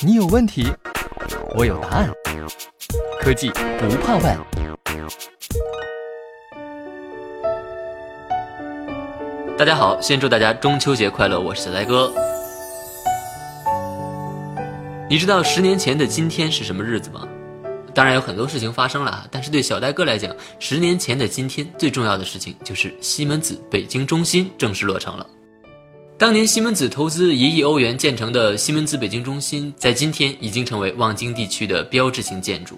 你有问题，我有答案。科技不怕问。大家好，先祝大家中秋节快乐，我是小呆哥。你知道十年前的今天是什么日子吗？当然有很多事情发生了，但是对小呆哥来讲，十年前的今天最重要的事情就是西门子北京中心正式落成了。当年西门子投资一亿欧元建成的西门子北京中心，在今天已经成为望京地区的标志性建筑。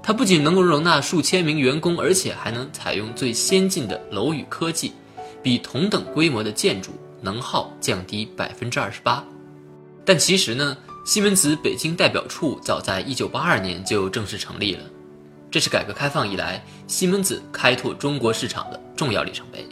它不仅能够容纳数千名员工，而且还能采用最先进的楼宇科技，比同等规模的建筑能耗降低百分之二十八。但其实呢，西门子北京代表处早在一九八二年就正式成立了，这是改革开放以来西门子开拓中国市场的重要里程碑。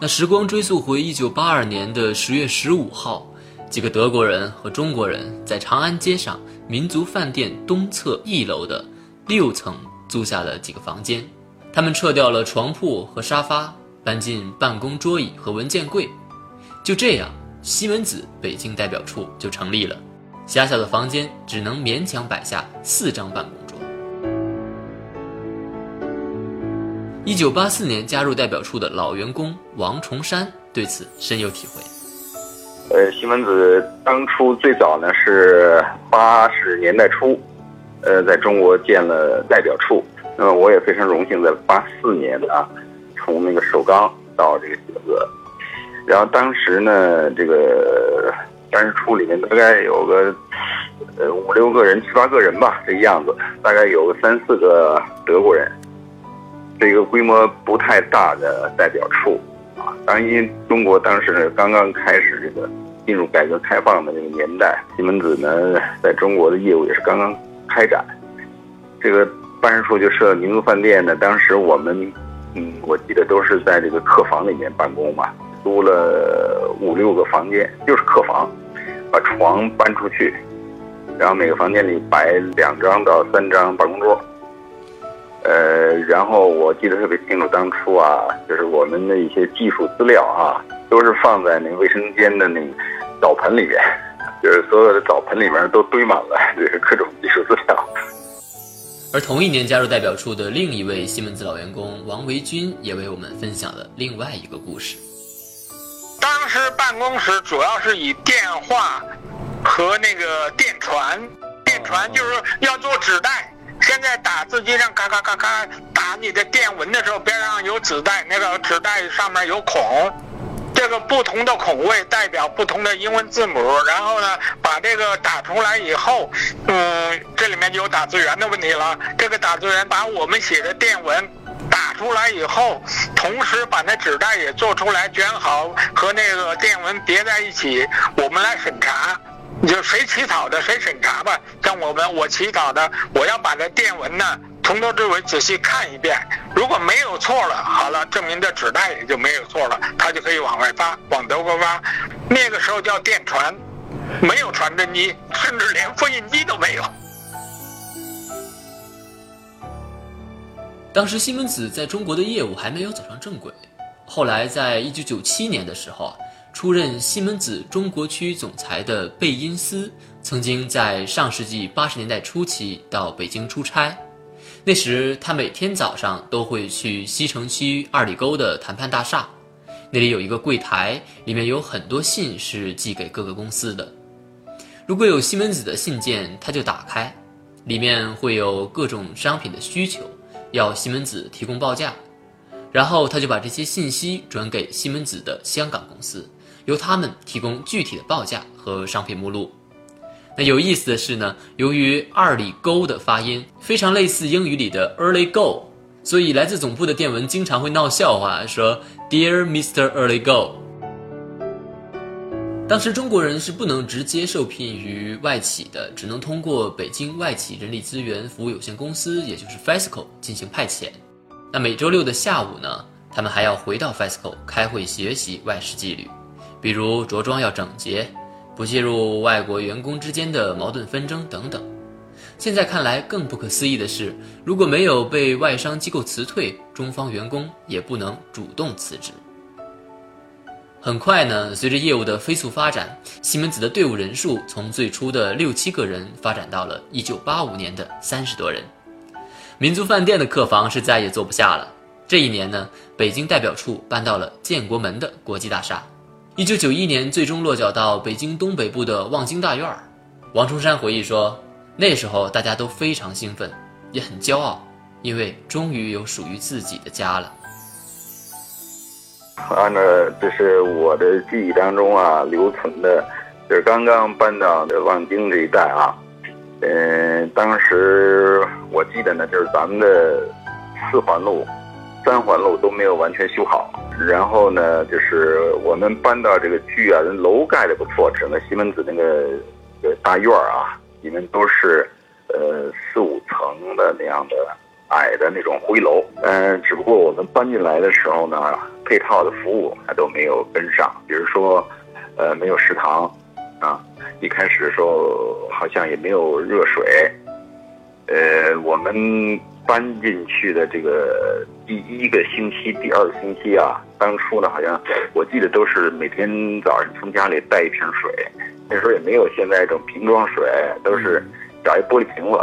那时光追溯回一九八二年的十月十五号，几个德国人和中国人在长安街上民族饭店东侧一楼的六层租下了几个房间，他们撤掉了床铺和沙发，搬进办公桌椅和文件柜，就这样，西门子北京代表处就成立了。狭小的房间只能勉强摆下四张办公。一九八四年加入代表处的老员工王崇山对此深有体会。呃，西门子当初最早呢是八十年代初，呃，在中国建了代表处。那么我也非常荣幸，在八四年啊，从那个首钢到这个西门子。然后当时呢，这个办事处里面大概有个呃五六个人、七八个人吧，这个样子，大概有个三四个德国人。是一个规模不太大的代表处，啊，当然，因为中国当时刚刚开始这个进入改革开放的那个年代，西门子呢在中国的业务也是刚刚开展。这个办事处就设民族饭店呢，当时我们，嗯，我记得都是在这个客房里面办公嘛，租了五六个房间，就是客房，把床搬出去，然后每个房间里摆两张到三张办公桌。呃，然后我记得特别清楚，当初啊，就是我们的一些技术资料啊，都是放在那个卫生间的那个澡盆里面，就是所有的澡盆里面都堆满了就是各种技术资料。而同一年加入代表处的另一位西门子老员工王维军，也为我们分享了另外一个故事。当时办公室主要是以电话和那个电传，电传就是要做纸袋。现在打字机上咔咔咔咔打你的电文的时候，边上有纸袋，那个纸袋上面有孔，这个不同的孔位代表不同的英文字母。然后呢，把这个打出来以后，嗯，这里面就有打字员的问题了。这个打字员把我们写的电文打出来以后，同时把那纸袋也做出来，卷好和那个电文叠在一起，我们来审查。你就谁起草的谁审查吧，像我们我起草的，我要把这电文呢从头至尾仔细看一遍，如果没有错了，好了，证明这纸袋也就没有错了，他就可以往外发，往德国发。那个时候叫电传，没有传真机，甚至连复印机都没有。当时西门子在中国的业务还没有走上正轨，后来在一九九七年的时候。出任西门子中国区总裁的贝因斯，曾经在上世纪八十年代初期到北京出差。那时他每天早上都会去西城区二里沟的谈判大厦，那里有一个柜台，里面有很多信是寄给各个公司的。如果有西门子的信件，他就打开，里面会有各种商品的需求，要西门子提供报价，然后他就把这些信息转给西门子的香港公司。由他们提供具体的报价和商品目录。那有意思的是呢，由于二里沟的发音非常类似英语里的 early go，所以来自总部的电文经常会闹笑话，说 Dear Mr. Early Go。当时中国人是不能直接受聘于外企的，只能通过北京外企人力资源服务有限公司，也就是 FESCO 进行派遣。那每周六的下午呢，他们还要回到 FESCO 开会学习外事纪律。比如着装要整洁，不介入外国员工之间的矛盾纷争等等。现在看来更不可思议的是，如果没有被外商机构辞退，中方员工也不能主动辞职。很快呢，随着业务的飞速发展，西门子的队伍人数从最初的六七个人发展到了1985年的三十多人。民族饭店的客房是再也坐不下了。这一年呢，北京代表处搬到了建国门的国际大厦。1991年，最终落脚到北京东北部的望京大院儿。王冲山回忆说，那时候大家都非常兴奋，也很骄傲，因为终于有属于自己的家了。按照这是我的记忆当中啊留存的，就是刚刚搬到的望京这一带啊，嗯，当时我记得呢，就是咱们的四环路、三环路都没有完全修好，然后呢，就是我们搬到这个区啊，楼盖的不错，整个西门子那个大院啊，里面都是呃四五层的那样的。矮的那种灰楼，嗯，只不过我们搬进来的时候呢，配套的服务还都没有跟上，比如说，呃，没有食堂，啊，一开始的时候好像也没有热水，呃，我们搬进去的这个第一个星期、第二个星期啊，当初呢，好像我记得都是每天早上从家里带一瓶水，那时候也没有现在这种瓶装水，都是找一玻璃瓶子。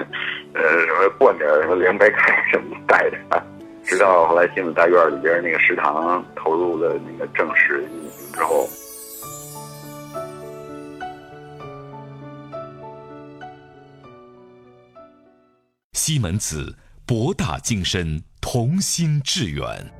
呃，什么灌点什么凉白开什么带的啊？直到后来新子大院里边那个食堂投入了那个正式运行之后，西门子博大精深，同心致远。